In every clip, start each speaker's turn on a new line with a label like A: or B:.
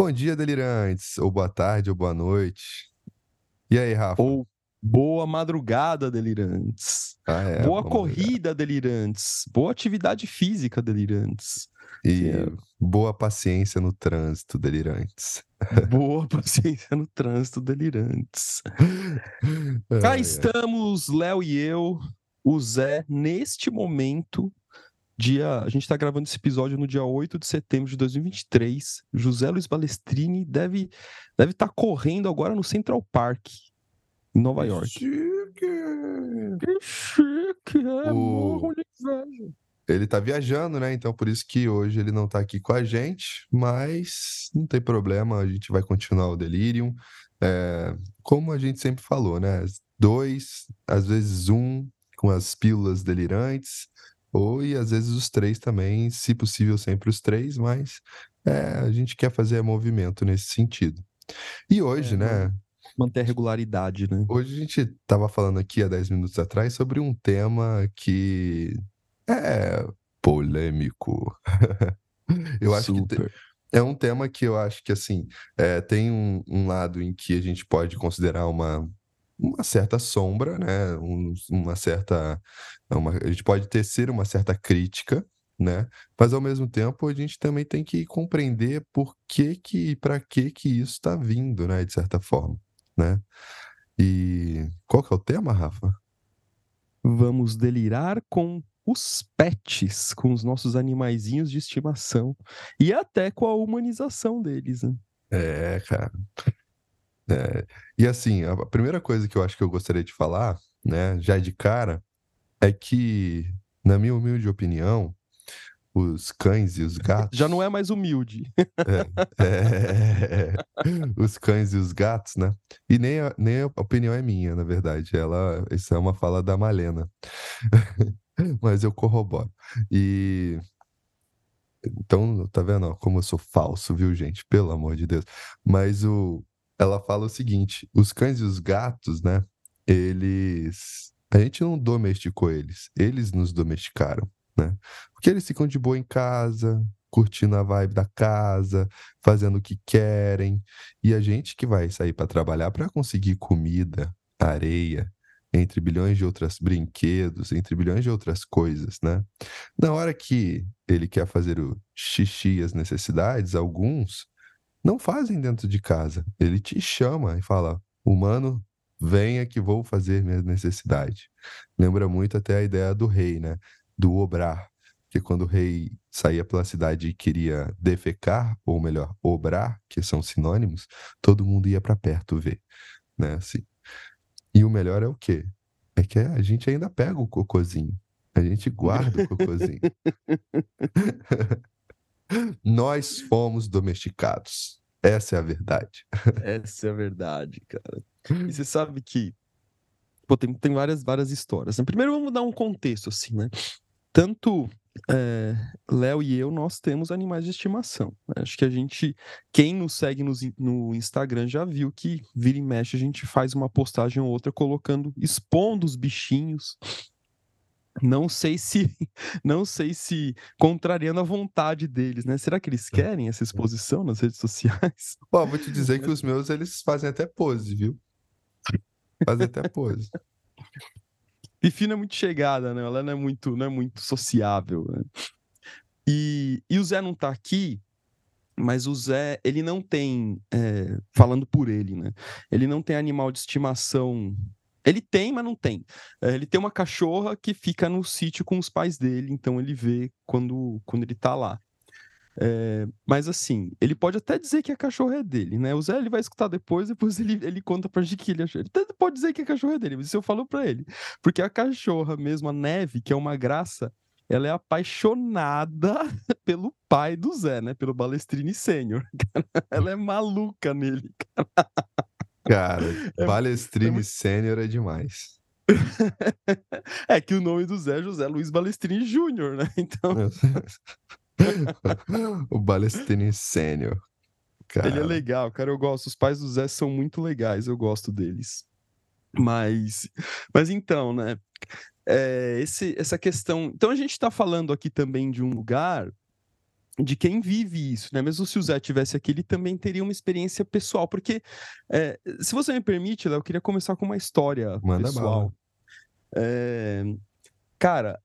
A: Bom dia, delirantes, ou boa tarde, ou boa noite. E aí, Rafa?
B: Ou boa madrugada, delirantes.
A: Ah, é,
B: boa corrida, delirantes. Boa atividade física, delirantes.
A: E
B: é.
A: boa paciência no trânsito, delirantes.
B: Boa paciência no trânsito, delirantes. Cá estamos, Léo e eu, o Zé, neste momento, dia. A gente está gravando esse episódio no dia 8 de setembro de 2023. José Luiz Balestrini deve estar deve tá correndo agora no Central Park, em Nova York.
A: Chique.
B: Que chique, é,
A: O-
B: inveja.
A: Ele tá viajando, né? Então por isso que hoje ele não tá aqui com a gente, mas não tem problema, a gente vai continuar o Delirium. É, como a gente sempre falou, né? Dois, às vezes um, com as pílulas delirantes, ou e às vezes os três também, se possível, sempre os três, mas é, a gente quer fazer movimento nesse sentido. E hoje,
B: É,
A: né?
B: Manter a regularidade, né?
A: Hoje a gente estava falando aqui há 10 minutos atrás sobre um tema que é polêmico. Eu acho que
B: Super.
A: é um tema que eu acho que assim é, tem um, um lado em que a gente pode considerar uma, uma certa sombra, né? Um- uma certa. Uma, a gente pode tecer uma certa crítica. Né? Mas ao mesmo tempo a gente também tem que compreender por que que para que que isso está vindo, né? De certa forma, né? E qual que é o tema, Rafa?
B: Vamos delirar com os pets, com os nossos animaizinhos de estimação. E até com a humanização deles, né?
A: É, cara. É, E assim, a primeira coisa que eu acho que eu gostaria de falar, né, já de cara, é que, na minha humilde opinião, os cães e os gatos.
B: Já não é mais humilde.
A: É, os cães e os gatos, né? E nem a, nem a opinião é minha, na verdade. Ela, isso é uma fala da Malena. Mas eu corroboro. E então, tá vendo, ó, como eu sou falso, viu, gente? Pelo amor de Deus. Mas o ela fala o seguinte: os cães e os gatos, né? Eles a gente não domesticou eles, eles nos domesticaram, né? Porque eles ficam de boa em casa, curtindo a vibe da casa, fazendo o que querem, e a gente que vai sair para trabalhar para conseguir comida, areia, entre bilhões de outros brinquedos, entre bilhões de outras coisas, né? Na hora que ele quer fazer o xixi e as necessidades, alguns não fazem dentro de casa. Ele te chama e fala: "Humano, venha que vou fazer minha necessidade". Lembra muito até a ideia do rei, né? Do obrar, que quando o rei saía pela cidade e queria defecar, ou melhor, obrar, que são sinônimos, todo mundo ia para perto ver, né? Assim. E o melhor é o quê? É que a gente ainda pega o cocôzinho. A gente guarda o cocôzinho. Nós fomos domesticados. Essa é a verdade.
B: Essa é a verdade, cara. E você sabe que pô, tem, tem várias, várias histórias. né? Primeiro vamos dar um contexto, assim, né? Tanto é, Léo e eu, nós temos animais de estimação. né? Acho que a gente, quem nos segue in- no, Instagram já viu que vira e mexe a gente faz uma postagem ou outra colocando, expondo os bichinhos. Não sei se, não sei se contrariando a vontade deles, né? Será que eles querem essa exposição nas redes sociais?
A: Ó, vou te dizer que os meus, eles fazem até pose, viu? Fazem até pose.
B: Fifina é muito chegada, né? Ela não é muito, não é muito sociável. né? E, e o Zé não tá aqui, mas o Zé, ele não tem, é, falando por ele, né? Ele não tem animal de estimação. Ele tem, mas não tem. É, ele tem uma cachorra que fica no sítio com os pais dele, então ele vê quando, quando ele tá lá. É, mas assim, ele pode até dizer que a cachorra é dele, né? O Zé ele vai escutar depois, depois ele, ele conta pra gente que ele achou. Ele até pode dizer que a cachorra é dele, mas isso eu falo pra ele. Porque a cachorra mesmo, a Neve, que é uma graça, ela é apaixonada pelo pai do Zé, né? Pelo Balestrini Sênior. Ela é maluca nele.
A: Cara,
B: É-
A: Balestrini
B: muito-
A: Sênior é demais.
B: É que o nome do Zé é José Luiz Balestrini Júnior, né? Então,
A: o Balestrini Sênior.
B: ele é
A: Cara,
B: legal, cara. Eu gosto. Os pais do Zé são muito legais, eu gosto deles. Mas, mas então, né? é, esse, essa questão. Então a gente está falando aqui também de um lugar de quem vive isso, né? Mesmo se o Zé tivesse aqui, ele também teria uma experiência pessoal, porque é, se você me permite, Léo, eu queria começar com uma história Manda pessoal. É, cara,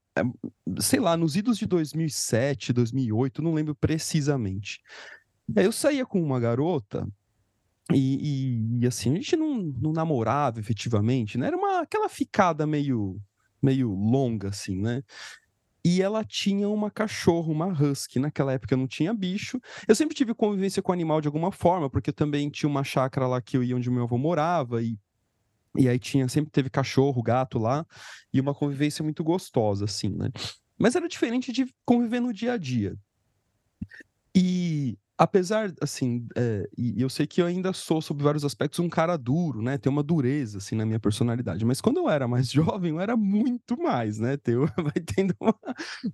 B: sei lá, nos idos de 2007, 2008, não lembro precisamente. Eu saía com uma garota e, e, e, assim, a gente não, não namorava efetivamente, né? Era uma, aquela ficada meio, meio longa, assim, né? E ela tinha uma cachorro, uma husky. Naquela época não tinha bicho. Eu sempre tive convivência com animal de alguma forma, porque também tinha uma chácara lá que eu ia onde meu avô morava e e aí tinha sempre teve cachorro, gato lá e uma convivência muito gostosa assim, né? Mas era diferente de conviver no dia a dia. E apesar, assim, é, e eu sei que eu ainda sou, sob vários aspectos, um cara duro, né? Tem uma dureza, assim, na minha personalidade. Mas quando eu era mais jovem, eu era muito mais, né? Tem, vai tendo uma,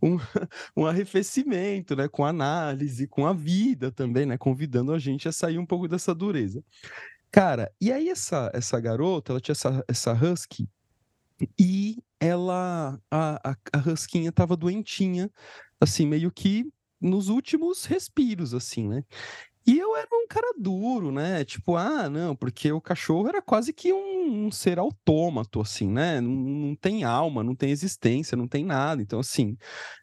B: um, um arrefecimento, né? Com análise, com a vida também, né? Convidando a gente a sair um pouco dessa dureza. Cara, e aí essa, essa garota, ela tinha essa, essa husky, e ela, a, a, a huskinha tava doentinha, assim, meio que nos últimos respiros, assim, né? E eu era um cara duro, né? Tipo, ah, não, porque o cachorro era quase que um, um ser autômato, assim, né? Não, não, tem alma, não tem existência, não tem nada. Então, assim,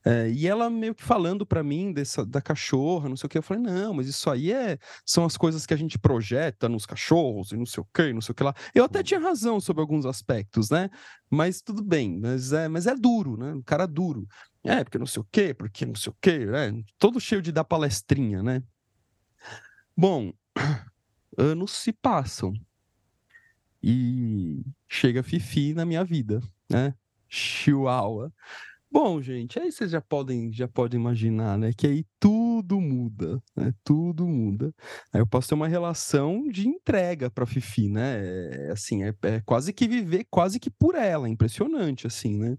B: é, e ela meio que falando para mim dessa, da cachorra, não sei o que, eu falei, não, mas isso aí é, são as coisas que a gente projeta nos cachorros e não sei o que, não sei o que lá. Eu até tinha razão sobre alguns aspectos, né? Mas tudo bem, mas é, mas é duro, né? Um cara duro. É, porque não sei o quê, porque não sei o quê, né? Todo cheio de dar palestrinha, né? Bom, anos se passam e chega Fifi na minha vida, né? Chihuahua. Bom, gente, aí vocês já podem, já podem imaginar, né? Que aí tudo muda, né? Tudo muda. Aí eu posso ter uma relação de entrega para Fifi, né? É, assim, é, é, quase que viver, quase que por ela, impressionante, assim, né?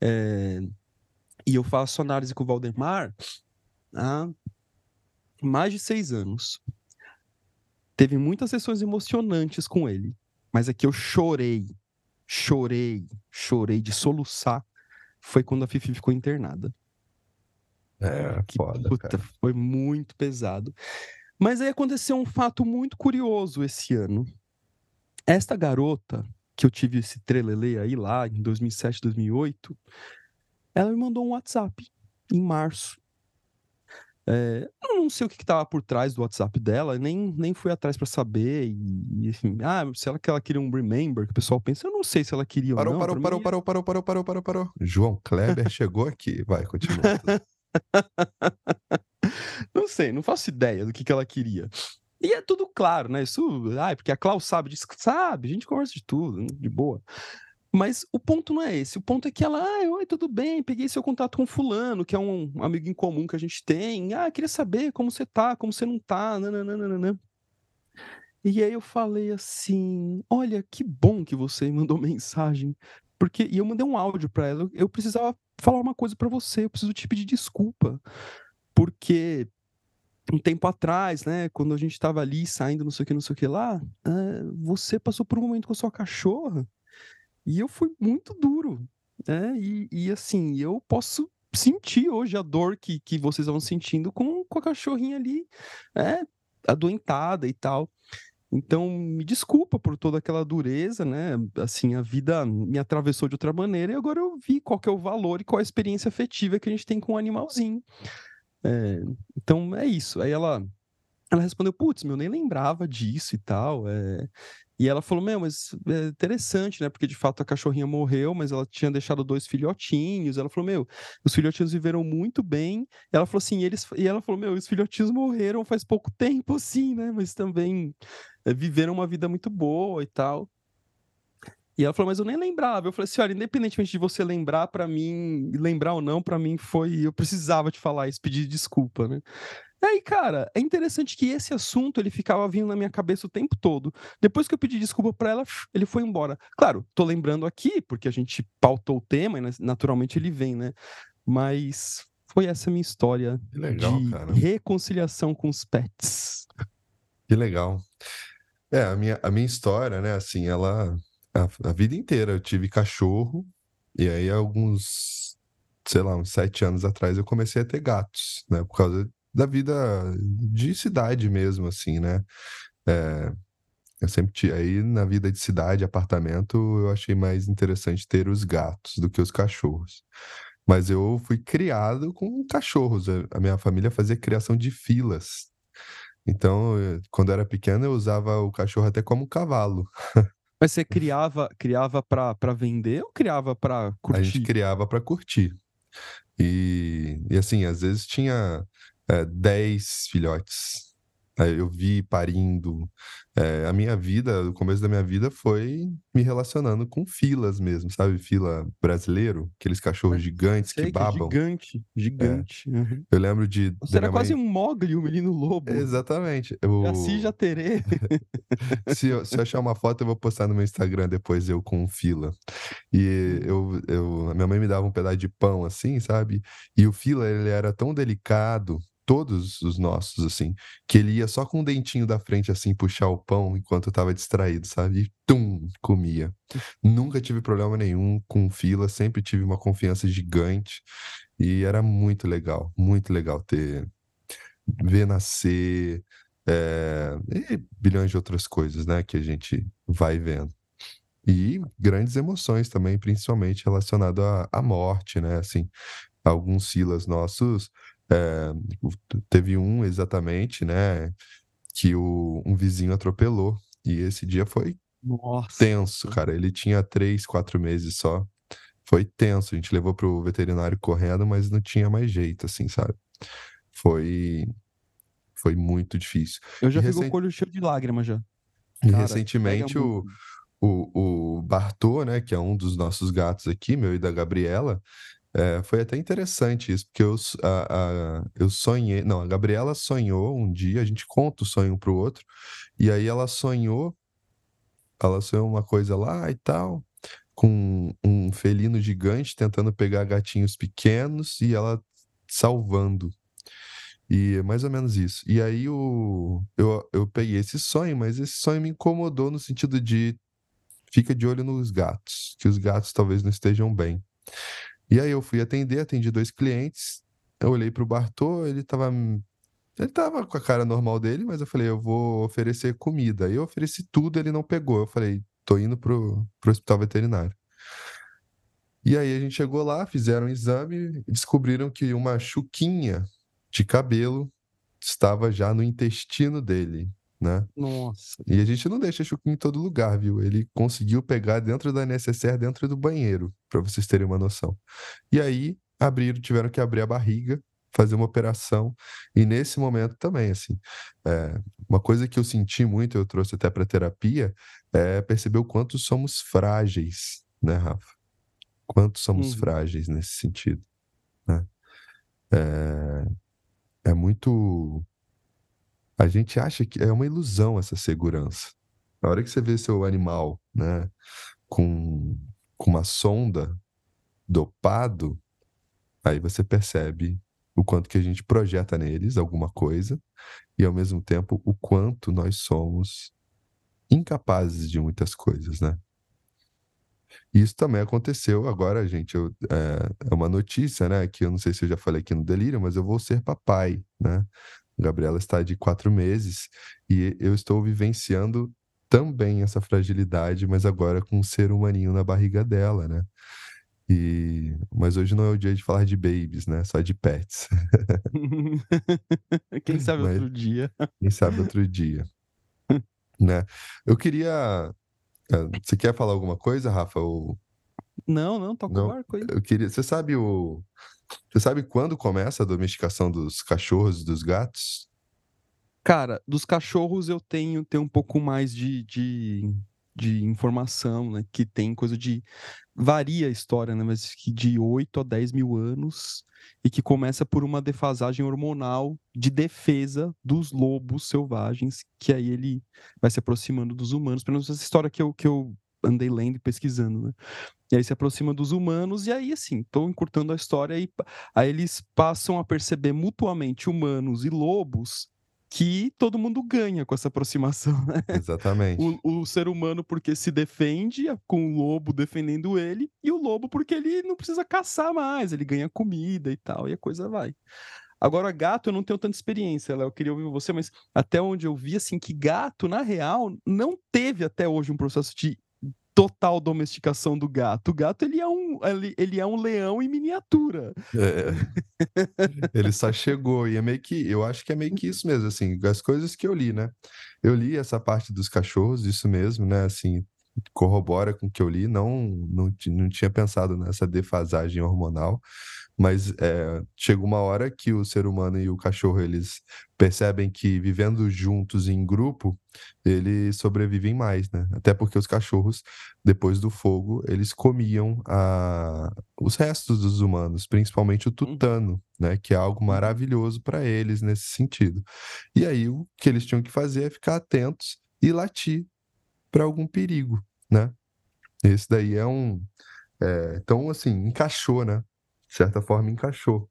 B: É, e eu faço análise com o Valdemar há mais de seis anos. Teve muitas sessões emocionantes com ele, mas é que eu chorei, chorei, chorei de soluçar. Foi quando a Fifi ficou internada.
A: É, que, foda, puta, cara.
B: foi muito pesado. Mas aí aconteceu um fato muito curioso esse ano. Esta garota, que eu tive esse trelelê aí lá em 2007, 2008, ela me mandou um WhatsApp em março. É, eu não sei o que estava por trás do WhatsApp dela, nem, nem fui atrás para saber. E, e assim, ah, se ela, ela queria um remember, que o pessoal pensa, eu não sei se ela queria
A: parou,
B: ou não.
A: Parou, parou, parou, parou, parou, parou, parou, parou, João Kleber chegou aqui. Vai, continua.
B: não sei, não faço ideia do que, que ela queria. E é tudo claro, né? Isso, ah, porque a Klaus sabe disso, sabe, a gente conversa de tudo, de boa. Mas o ponto não é esse. O ponto é que ela, ah, oi, tudo bem, peguei seu contato com fulano, que é um amigo em comum que a gente tem. Ah, queria saber como você tá, como você não tá, nananana. E aí eu falei assim, olha, que bom que você mandou mensagem. Porque, e eu mandei um áudio para ela, eu precisava falar uma coisa para você, eu preciso te pedir desculpa. Porque um tempo atrás, né, quando a gente estava ali saindo, não sei o que, não sei o que lá, você passou por um momento com a sua cachorra e eu fui muito duro, né? E, e assim, eu posso sentir hoje a dor que, que vocês vão sentindo com, com a cachorrinha ali, né? Adoentada e tal. Então, me desculpa por toda aquela dureza, né? Assim, a vida me atravessou de outra maneira e agora eu vi qual que é o valor e qual a experiência afetiva que a gente tem com o um animalzinho. É, então, é isso. Aí ela, ela respondeu, putz, meu, nem lembrava disso e tal. É, e ela falou: Meu, mas é interessante, né? Porque de fato a cachorrinha morreu, mas ela tinha deixado dois filhotinhos. Ela falou: Meu, os filhotinhos viveram muito bem. E ela falou assim: eles... E ela falou: Meu, os filhotinhos morreram faz pouco tempo, assim, né? Mas também é, viveram uma vida muito boa e tal. E ela falou, mas eu nem lembrava. Eu falei assim, olha, independentemente de você lembrar, para mim, lembrar ou não, para mim foi, eu precisava te falar isso, pedir desculpa, né? Aí, cara, é interessante que esse assunto ele ficava vindo na minha cabeça o tempo todo. Depois que eu pedi desculpa para ela, ele foi embora. Claro, tô lembrando aqui, porque a gente pautou o tema e naturalmente ele vem, né? Mas foi essa minha história
A: legal,
B: de
A: cara.
B: reconciliação com os pets.
A: Que legal. É, a minha, a minha história, né, assim, ela. A, a vida inteira eu tive cachorro, e aí alguns sei lá, uns sete anos atrás, eu comecei a ter gatos, né? Por causa da vida de cidade mesmo, assim, né? É, eu sempre tinha, aí na vida de cidade, apartamento, eu achei mais interessante ter os gatos do que os cachorros. Mas eu fui criado com cachorros. A minha família fazia criação de filas. Então, quando eu era pequeno, eu usava o cachorro até como cavalo.
B: Mas você criava, criava para vender ou criava para curtir?
A: A gente criava para curtir. E, e assim, às vezes tinha é, 10 filhotes eu vi parindo. É, a minha vida, o começo da minha vida foi me relacionando com filas mesmo, sabe? Fila brasileiro, aqueles cachorros gigantes
B: Sei
A: que babam.
B: Que é gigante, gigante. É.
A: Uhum. Eu lembro de.
B: Você era quase mãe... um Mogli, um menino lobo.
A: Exatamente.
B: Eu... Assim já terei.
A: se, eu, se eu achar uma foto, eu vou postar no meu Instagram depois eu com fila. E eu, eu, minha mãe me dava um pedaço de pão assim, sabe? E o fila, ele era tão delicado todos os nossos, assim, que ele ia só com o dentinho da frente, assim, puxar o pão enquanto eu tava distraído, sabe? E tum, comia. Nunca tive problema nenhum com fila, sempre tive uma confiança gigante e era muito legal, muito legal ter, ver nascer, é, e bilhões de outras coisas, né, que a gente vai vendo. E grandes emoções também, principalmente relacionado à, à morte, né, assim, alguns filas nossos é, teve um exatamente, né? Que o, um vizinho atropelou. E esse dia foi
B: Nossa.
A: tenso, cara. Ele tinha três, quatro meses só. Foi tenso. A gente levou pro veterinário correndo, mas não tinha mais jeito, assim, sabe? Foi. Foi muito difícil.
B: Eu já recent... com o olho cheio de lágrimas já.
A: E Cara, recentemente o, o, o Bartô, né, que é um dos nossos gatos aqui, meu e da Gabriela, é, foi até interessante isso, porque eu, a, a, eu sonhei. Não, a Gabriela sonhou um dia, a gente conta o sonho um pro outro, e aí ela sonhou, ela sonhou uma coisa lá e tal, com um felino gigante tentando pegar gatinhos pequenos e ela salvando. E é mais ou menos isso. E aí o, eu, eu peguei esse sonho, mas esse sonho me incomodou no sentido de fica de olho nos gatos, que os gatos talvez não estejam bem. E aí eu fui atender, atendi dois clientes. Eu olhei para o Bartô, ele estava ele tava com a cara normal dele, mas eu falei, eu vou oferecer comida. Aí eu ofereci tudo, ele não pegou. Eu falei, tô indo pro, pro hospital veterinário. E aí a gente chegou lá, fizeram um exame e descobriram que uma chuquinha de cabelo estava já no intestino dele né?
B: Nossa.
A: E a gente não deixa Chuquinho em todo lugar, viu? Ele conseguiu pegar dentro da necessaire, dentro do banheiro, para vocês terem uma noção. E aí abriram, tiveram que abrir a barriga, fazer uma operação. E nesse momento também, assim, é, uma coisa que eu senti muito, eu trouxe até para terapia, é perceber o quanto somos frágeis, né, Rafa? Quanto somos uhum. frágeis nesse sentido, né? É, é muito a gente acha que é uma ilusão essa segurança. Na hora que você vê seu animal, né, com, com uma sonda dopado, aí você percebe o quanto que a gente projeta neles alguma coisa e ao mesmo tempo o quanto nós somos incapazes de muitas coisas, né? Isso também aconteceu agora, gente. Eu, é, é, uma notícia, né? Que eu não sei se eu já falei aqui no Delírio, mas eu vou ser papai, né? Gabriela está de quatro meses e eu estou vivenciando também essa fragilidade, mas agora com um ser humaninho na barriga dela, né? E... Mas hoje não é o dia de falar de babies, né? Só de pets.
B: Quem sabe mas... outro dia.
A: Quem sabe outro dia. né? Eu queria. Eh, você quer falar alguma coisa, Rafa? Ou...
B: Não, não, toca não? o barco aí.
A: Eu queria. Você sabe o. Você sabe quando começa a domesticação dos cachorros e dos gatos?
B: Cara, dos cachorros eu tenho, tenho um pouco mais de, de, de informação, né? Que tem coisa de. Varia a história, né? Mas que de 8 a 10 mil anos e que começa por uma defasagem hormonal de defesa dos lobos selvagens, que aí ele vai se aproximando dos humanos. Pelo menos essa história que eu, que eu andei lendo e pesquisando, né? E aí se aproxima dos humanos, e aí, assim, estou encurtando a história, e aí eles passam a perceber mutuamente humanos e lobos que todo mundo ganha com essa aproximação. Né?
A: Exatamente.
B: O, o, ser humano porque se defende, com o lobo defendendo ele, e o lobo porque ele não precisa caçar mais, ele ganha comida e tal, e a coisa vai. Agora, gato, eu não tenho tanta experiência, Léo. Eu queria ouvir você, mas até onde eu vi, assim, que gato, na real, não teve até hoje um processo de total domesticação do gato. O gato, ele é um, ele, ele é um leão em miniatura.
A: É. ele só chegou, e é meio que, eu acho que é meio que isso mesmo, assim, as coisas que eu li, né? Eu li essa parte dos cachorros, isso mesmo, né? Assim, corrobora com o que eu li, não, não, não tinha pensado nessa defasagem hormonal, mas é, chega uma hora que o ser humano e o cachorro eles percebem que vivendo juntos em grupo eles sobrevivem mais, né? Até porque os cachorros depois do fogo eles comiam a... os restos dos humanos, principalmente o uhum. tutano, né? Que é algo uhum. maravilhoso para eles nesse sentido. E aí o que eles tinham que fazer é ficar atentos e latir para algum perigo, né? Esse daí é um é... então assim encaixou, né? De certa forma, encaixou.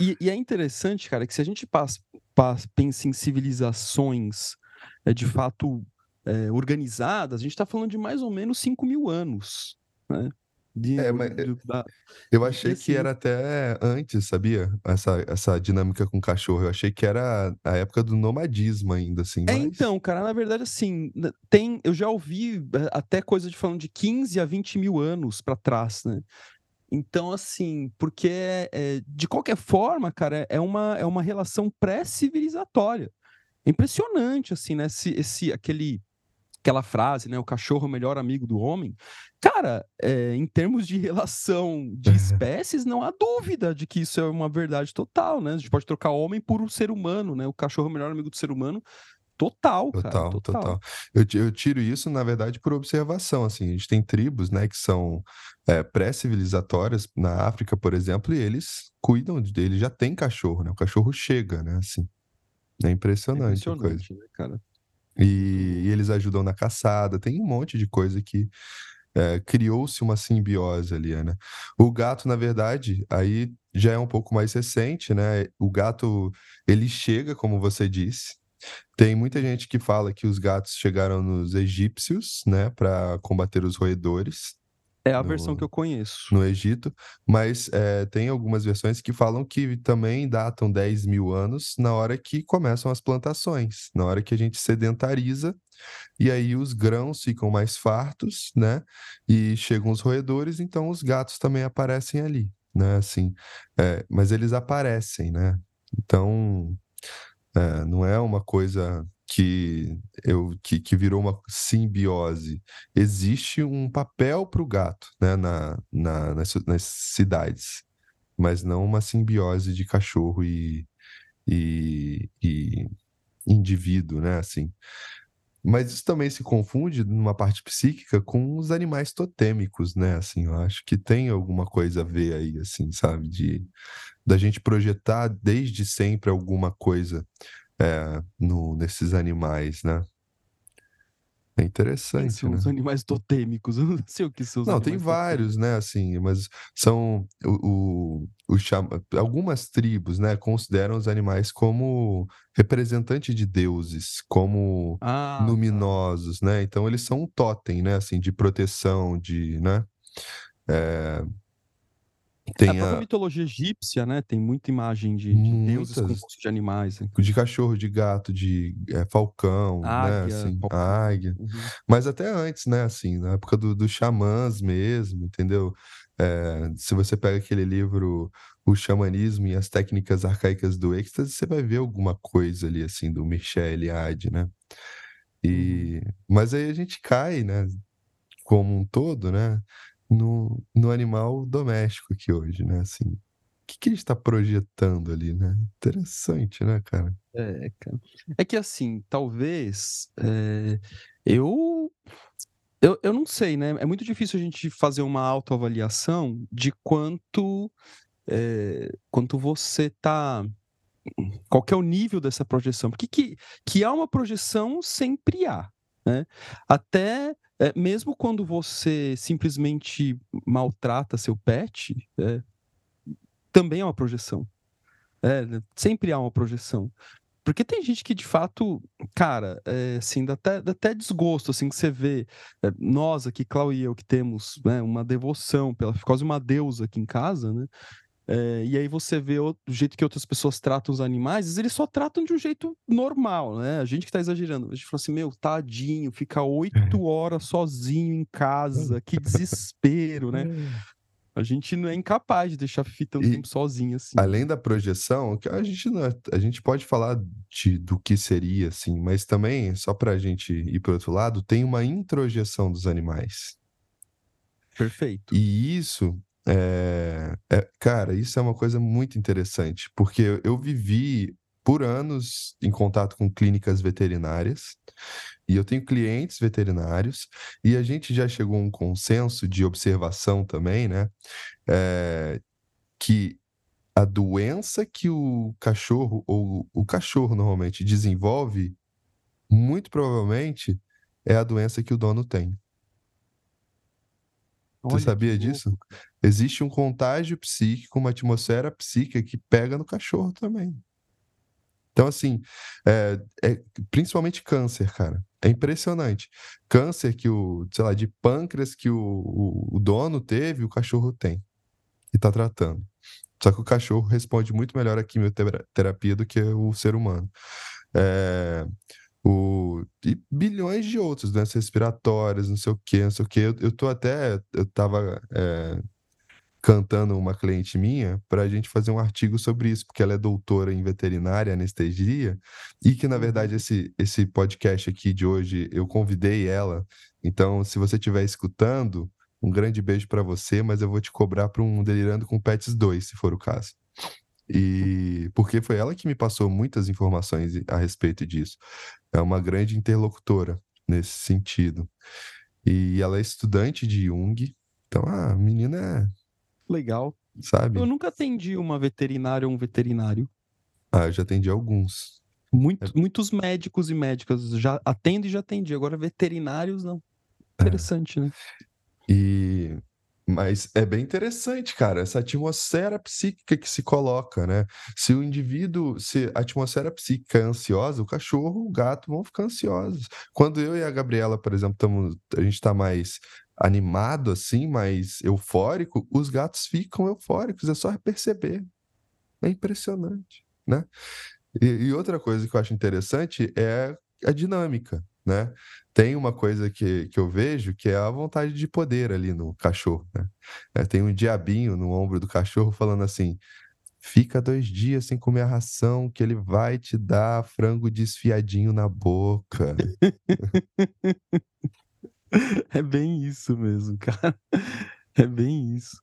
B: E, e, é interessante, cara, que se a gente passa, passa, pensa em civilizações é, de fato é, organizadas, a gente está falando de mais ou menos 5 mil anos. Né?
A: De, é, mas de, da... Eu achei que era até antes, sabia? Essa, essa dinâmica com cachorro. Eu achei que era a época do nomadismo ainda, assim.
B: É, mas... então, cara, na verdade, assim, tem. Eu já ouvi é, até coisa de falando de 15 a 20 mil anos para trás, né? Então, assim, porque é, de qualquer forma, cara, é uma, é uma relação pré-civilizatória. É impressionante, assim, né? Esse, esse, aquele, aquela frase, né? O cachorro é o melhor amigo do homem. Cara, é, em termos de relação de espécies, não há dúvida de que isso é uma verdade total, né? A gente pode trocar homem por um ser humano, né? O cachorro é o melhor amigo do ser humano. Total, cara. Total, total. total.
A: Eu, eu, tiro isso, na verdade, por observação. Assim, a gente tem tribos, né, que são é, pré-civilizatórias na África, por exemplo, e eles cuidam dele, já tem cachorro, né? O cachorro chega, né? Assim, é impressionante, é impressionante coisa. Né, cara? E, e, eles ajudam na caçada. Tem um monte de coisa que é, criou-se uma simbiose ali, né? O gato, na verdade, aí já é um pouco mais recente, né? O gato ele chega, como você disse tem muita gente que fala que os gatos chegaram nos egípcios, né, para combater os roedores.
B: É a no, versão que eu conheço.
A: No Egito, mas é, tem algumas versões que falam que também datam 10 mil anos na hora que começam as plantações, na hora que a gente sedentariza, e aí os grãos ficam mais fartos, né? E chegam os roedores, então os gatos também aparecem ali, né? Assim, é, mas eles aparecem, né? Então, é, não é uma coisa que, eu, que, que virou uma simbiose. Existe um papel para o gato né, na, na, nas, nas, cidades, mas não uma simbiose de cachorro e, e, e indivíduo, né? Assim. Mas isso também se confunde numa parte psíquica com os animais totêmicos, né? Assim, eu acho que tem alguma coisa a ver aí, assim, sabe? De da gente projetar desde sempre alguma coisa é, no, nesses animais, né? É interessante,
B: são
A: né?
B: os animais totêmicos, eu não sei o que são os
A: Não, tem vários, né, assim, mas são o, o, o chama, algumas tribos, né, consideram os animais como representante de deuses, como ah, tá. luminosos, tá. né? Então eles são um totem, né, assim, de proteção, de, né? É,
B: tem a própria a... mitologia egípcia, né? Tem muita imagem de, de deuses compostos de animais. Né?
A: De cachorro, de gato, de é, falcão, né, águia, né? Assim, águia. Uhum. Mas até antes, né? Assim, na época dos do xamãs mesmo, entendeu? É, se você pega aquele livro O Xamanismo e as Técnicas Arcaicas do Êxtase, você vai ver alguma coisa ali, assim, do Michel Eliade, né? E... Uhum. Mas aí a gente cai, né? Como um todo, né? No, no animal doméstico aqui hoje, né? Assim, o que, que está projetando ali, né? Interessante, né, cara?
B: É, cara. É que assim, talvez é, eu, eu eu não sei, né? É muito difícil a gente fazer uma autoavaliação de quanto é, quanto você tá qual é o nível dessa projeção? Porque que, que há uma projeção sempre há, né? Até é, mesmo quando você simplesmente maltrata seu pet, é, também é uma projeção. É, né, sempre há uma projeção. porque tem gente que de fato, cara, é, assim, dá até, dá até desgosto, assim, que você vê, é, nós aqui, Clau e eu, que temos né, uma devoção pela quase uma deusa aqui em casa, né? É, e aí você vê o jeito que outras pessoas tratam os animais, eles só tratam de um jeito normal, né? A gente que tá exagerando. A gente fala assim, meu, tadinho, fica oito horas sozinho em casa, que desespero, né? A gente não é incapaz de deixar a Fifi tanto
A: E,
B: tempo sozinha assim.
A: Além da projeção, que a gente não é- a gente pode falar de, do que seria, assim, mas também, só para a gente ir para outro lado, tem uma introjeção dos animais.
B: Perfeito.
A: E isso é, é- cara, isso é uma coisa muito interessante, porque eu, vivi por anos em contato com clínicas veterinárias, e eu tenho clientes veterinários, e a gente já chegou a um consenso de observação também, né? é, que a doença que o cachorro, ou o cachorro normalmente desenvolve, muito provavelmente é a doença que o dono tem. Você
B: Olha que
A: sabia
B: louco.
A: Existe um contágio psíquico, uma atmosfera psíquica que pega no cachorro também. Então, assim, é, é- principalmente câncer, cara. É impressionante. Câncer que o, sei lá, de pâncreas que o, o, o dono teve, o cachorro tem. E tá tratando. Só que o cachorro responde muito melhor à quimioterapia do que o ser humano. É, o, e bilhões de outras doenças respiratórias, não sei o quê, não sei o quê. Eu, eu tô até, eu tava é, cantando uma cliente minha para a gente fazer um artigo sobre isso, porque ela é doutora em veterinária, anestesia, e que, na verdade,
B: Uhum.
A: esse, esse podcast aqui de hoje, eu convidei ela. Então, se você estiver escutando, um grande beijo para você, mas eu vou te cobrar para um Delirando com Pets 2, se for o caso. E porque foi ela que me passou muitas informações a respeito disso. É uma grande interlocutora nesse sentido. E ela é estudante de Jung. Então, a menina é,
B: Legal. Eu
A: sabe?
B: nunca atendi uma veterinária ou um veterinário.
A: Ah, eu já atendi alguns.
B: Muito, muitos médicos e médicas já atendo e já atendi. Agora, veterinários, não. Interessante, né?
A: E mas é bem interessante, cara, essa atmosfera psíquica que se coloca, né? Se o indivíduo, se a atmosfera psíquica é ansiosa, o cachorro, o gato vão ficar ansiosos. Quando eu e a Gabriela, por exemplo, estamos, a gente tá mais animado assim, mais eufórico, os gatos ficam eufóricos, é só perceber. É impressionante, né? E, e outra coisa que eu acho interessante é a dinâmica, né? Tem uma coisa que, que eu vejo que é a vontade de poder ali no cachorro, né? É, tem um diabinho no ombro do cachorro falando assim: fica dois dias sem comer a ração que ele vai te dar frango desfiadinho na boca.
B: É bem isso mesmo, cara. É bem isso.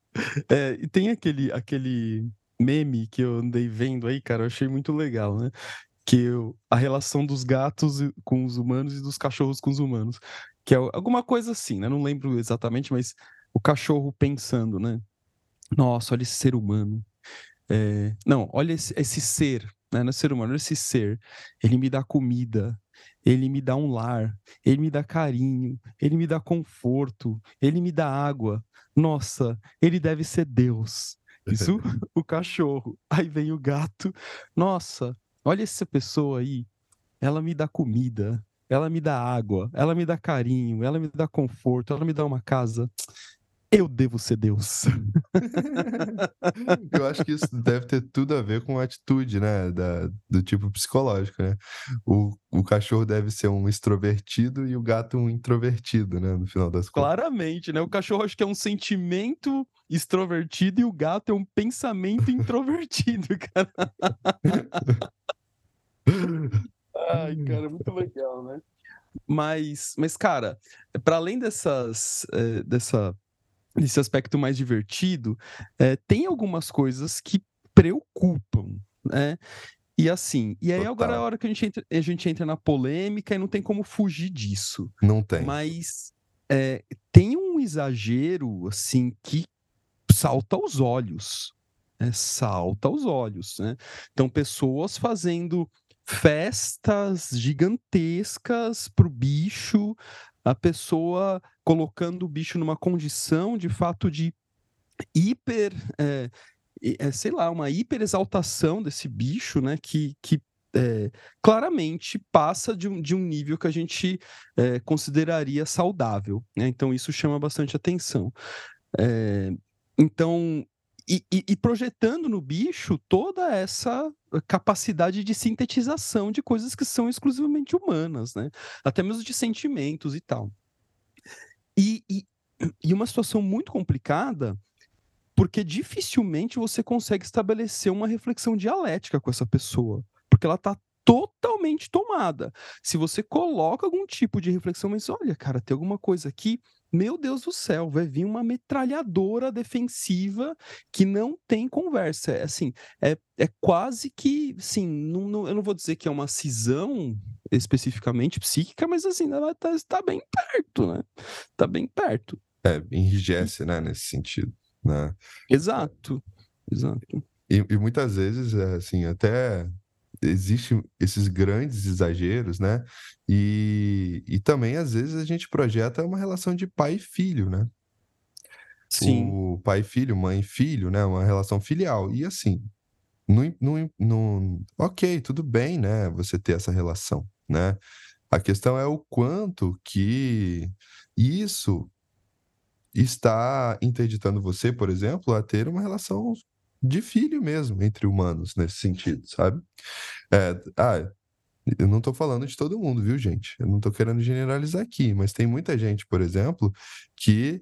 B: É, e tem aquele, aquele meme que eu andei vendo aí, cara, eu achei muito legal, né? Que eu- a relação dos gatos com os humanos e dos cachorros com os humanos. Que é alguma coisa assim, né? Não lembro exatamente, mas o cachorro pensando, né? Nossa, olha esse ser humano. É, não, olha esse, esse ser, né? Não é ser humano, olha esse ser. Ele me dá comida, ele me dá um lar, ele me dá carinho, ele me dá conforto, ele me dá água. Nossa, ele deve ser Deus. Isso, o cachorro. Aí vem o gato. Nossa, olha essa pessoa aí. Ela me dá comida, ela me dá água, ela me dá carinho, ela me dá conforto, ela me dá uma casa. Eu devo ser Deus.
A: Eu acho que isso deve ter tudo a ver com a atitude, né? Da, do tipo psicológico, né? O, o cachorro deve ser um extrovertido e o gato um introvertido, né? No final das contas.
B: Claramente, né? O cachorro acho que é um sentimento extrovertido e o gato é um pensamento introvertido, cara. Ai, cara, muito legal, né? Mas, mas cara, para além dessas, eh, dessa, desse aspecto mais divertido, eh, tem algumas coisas que preocupam, né? E assim, e aí agora é a
A: Total.
B: hora que a gente entra, a gente entra na polêmica e não tem como fugir disso.
A: Não tem.
B: Mas é, tem um exagero, assim, que salta aos olhos. Né? Salta aos olhos, né? Então, pessoas fazendo festas gigantescas pro bicho, a pessoa colocando o bicho numa condição, de fato, de hiper... é, é, sei lá, uma hiperexaltação desse bicho, né? Que, que é, claramente passa de um, de um nível que a gente é, consideraria saudável. Né? Então, isso chama bastante atenção. É, então, e, e, e, projetando no bicho toda essa capacidade de sintetização de coisas que são exclusivamente humanas, né? Até mesmo de sentimentos e tal. E, e, uma situação muito complicada, porque dificilmente você consegue estabelecer uma reflexão dialética com essa pessoa, porque ela está totalmente tomada. Se você coloca algum tipo de reflexão, mas olha, cara, tem alguma coisa aqui meu Deus do céu, vai vir uma metralhadora defensiva que não tem conversa. É assim, é, é quase que, sim, não, não, eu não vou dizer que é uma cisão especificamente psíquica, mas assim, ela está tá bem perto, né? Está bem perto.
A: É, enrijece, né, nesse sentido, né?
B: Exato, exato.
A: E, e muitas vezes, é, assim, até existem esses grandes exageros, né? E, e também, às vezes, a gente projeta uma relação de pai e filho, né?
B: Sim.
A: O pai e filho, mãe e filho, né? Uma relação filial. E assim, no, no, no, ok, tudo bem, né? Você ter essa relação, né? A questão é o quanto que isso está interditando você, por exemplo, a ter uma relação de filho mesmo entre humanos nesse sentido, sabe? É, ah, eu não estou falando de todo mundo, viu, gente? Eu não estou querendo generalizar aqui, mas tem muita gente, por exemplo, que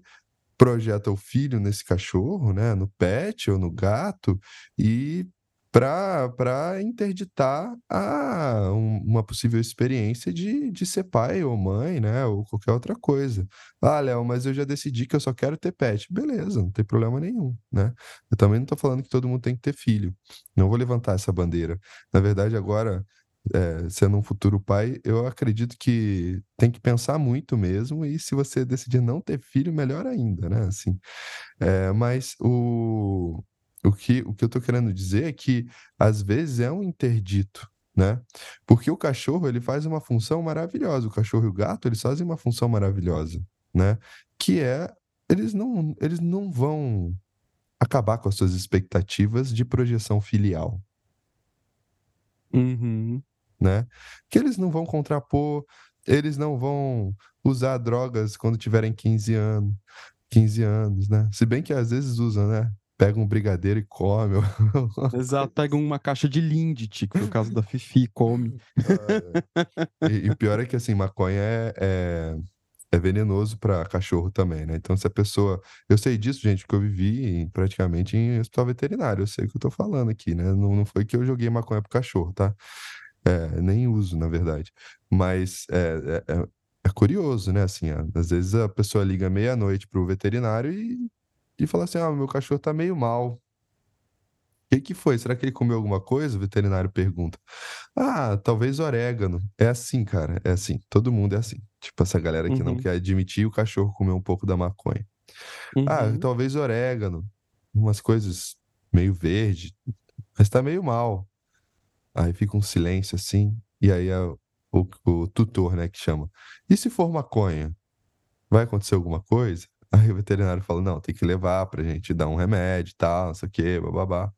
A: projeta o filho nesse cachorro, né, no pet ou no gato e para interditar a, um, uma possível experiência de, de ser pai ou mãe, né? Ou qualquer outra coisa. Ah, Léo, mas eu já decidi que eu só quero ter pet. Beleza, não tem problema nenhum, né? Eu também não estou falando que todo mundo tem que ter filho. Não vou levantar essa bandeira. Na verdade, agora, é, sendo um futuro pai, eu acredito que tem que pensar muito mesmo, e se você decidir não ter filho, melhor ainda, né? Assim, é, mas o, o que, o que eu estou querendo dizer é que, às vezes, é um interdito, né? Porque o cachorro, ele faz uma função maravilhosa. O cachorro e o gato, eles fazem uma função maravilhosa, né? Que é, eles não, eles não vão acabar com as suas expectativas de projeção filial.
B: Uhum.
A: Né? Que eles não vão contrapor, eles não vão usar drogas quando tiverem 15 anos, 15 anos, né? Se bem que às vezes usam, né? Pega um brigadeiro e come.
B: Exato, pega uma caixa de Lindt, que foi o caso da Fifi, come.
A: Ah, é. e, o pior é que, assim, maconha é, é, é venenoso para cachorro também, né? Então, se a pessoa... Eu sei disso, gente, porque eu vivi praticamente em hospital veterinário. Eu sei o que eu tô falando aqui, né? Não, não foi que eu joguei maconha pro cachorro, tá? É, nem uso, na verdade. Mas é, é, é, é curioso, né? Assim, às vezes a pessoa liga meia-noite pro veterinário e e fala assim: ah, meu cachorro tá meio mal. O que, que foi? Será que ele comeu alguma coisa? O veterinário pergunta. Ah, talvez orégano. É assim, cara. É assim. Todo mundo é assim. Tipo, essa galera que uhum. não quer admitir o cachorro comer um pouco da maconha. Ah, uhum. Ah, talvez orégano. Umas coisas meio verde. Mas tá meio mal. Aí fica um silêncio assim. E aí é o, o tutor, né, que chama. E se for maconha? Vai acontecer alguma coisa? Aí o veterinário falou: não, tem que levar pra gente dar um remédio e tal, não sei o quê, bababá.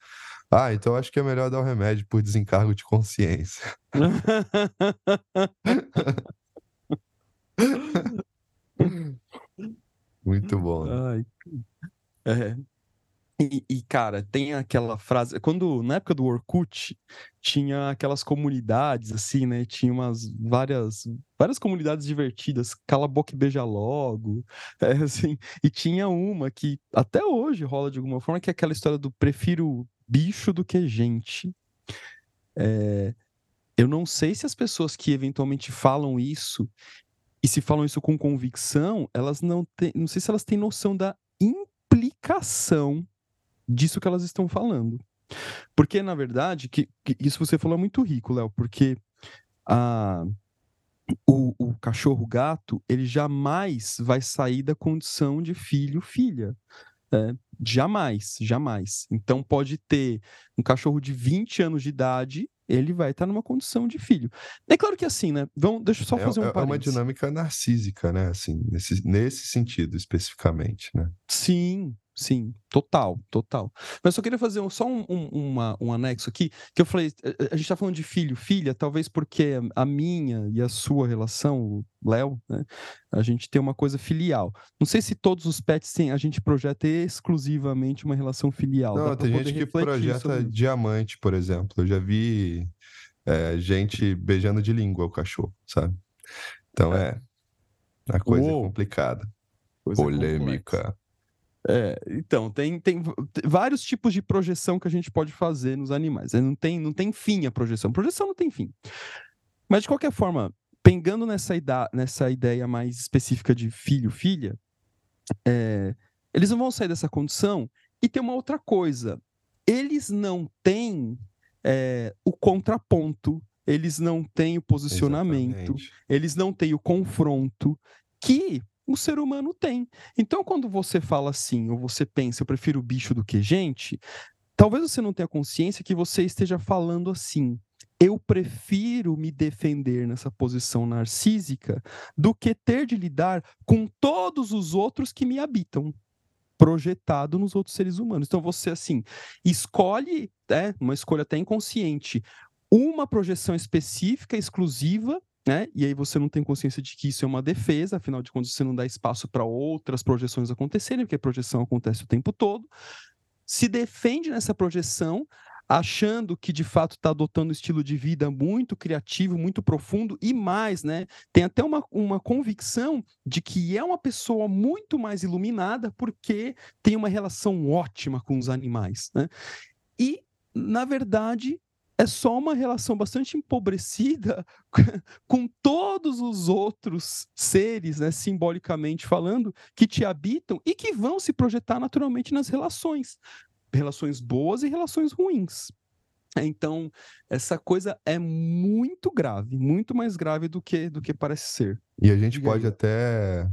A: Ah, então acho que é melhor dar o um remédio por desencargo de consciência. Muito bom. Né?
B: Ai, é, e, e, cara, tem aquela frase. Quando, na época do Orkut, tinha aquelas comunidades, assim, né? Tinha umas várias, várias comunidades divertidas, Cala a Boca e Beija Logo, é, assim. E tinha uma que até hoje rola de alguma forma, que é aquela história do prefiro bicho do que gente. É, eu não sei se as pessoas que eventualmente falam isso, e se falam isso com convicção, elas não têm. Não sei se elas têm noção da implicação disso que elas estão falando. Porque, na verdade, que, que isso você falou é muito rico, Léo, porque a, o, o cachorro gato, ele jamais vai sair da condição de filho-filha. É, jamais, jamais. Então pode ter um cachorro de 20 anos de idade, ele vai estar numa condição de filho. É claro que assim, né? Vamos, deixa eu só é, fazer um
A: É, é uma dinâmica narcísica, né? Assim, nesse, nesse sentido especificamente, né?
B: Sim, sim, total, total. Mas eu queria fazer um, só um, um, uma, um anexo aqui, que eu falei, eh, eh, a gente está falando de filho, filha, talvez porque a minha e a sua relação, Léo, né, a gente tem uma coisa filial. Não sei se todos os pets têm, a gente projeta exclusivamente uma relação filial.
A: Não, tem gente que projeta sobre... diamante, por exemplo. Eu já vi é, gente beijando de língua o cachorro, sabe? Então é, é a coisa Uou. é complicada. Coisa Polêmica.
B: É, então, tem, tem vários tipos de projeção que a gente pode fazer nos animais. Não tem, não tem fim a projeção. Projeção não tem fim. Mas, de qualquer forma, pegando nessa, ida, nessa ideia mais específica de filho, filha, é, eles não vão sair dessa condição. E tem uma outra coisa. Eles não têm é, o contraponto, eles não têm o posicionamento, Exatamente. eles não têm o confronto que o ser humano tem. Então, quando você fala assim, ou você pensa, eu prefiro bicho do que gente, talvez você não tenha consciência que você esteja falando assim. Eu prefiro me defender nessa posição narcísica do que ter de lidar com todos os outros que me habitam projetado nos outros seres humanos. Então você assim escolhe, é, uma escolha até inconsciente, uma projeção específica, exclusiva né? E aí você não tem consciência de que isso é uma defesa, afinal de contas você não dá espaço para outras projeções acontecerem, porque a projeção acontece o tempo todo. Se defende nessa projeção, achando que de fato está adotando um estilo de vida muito criativo, muito profundo e mais, né? Tem até uma, uma convicção de que é uma pessoa muito mais iluminada porque tem uma relação ótima com os animais, né? E, na verdade, é só uma relação bastante empobrecida com todos os outros seres, né, simbolicamente falando, que te habitam e que vão se projetar naturalmente nas relações, relações boas e relações ruins. Então, essa coisa é muito grave, muito mais grave do que do que parece ser.
A: E a gente pode até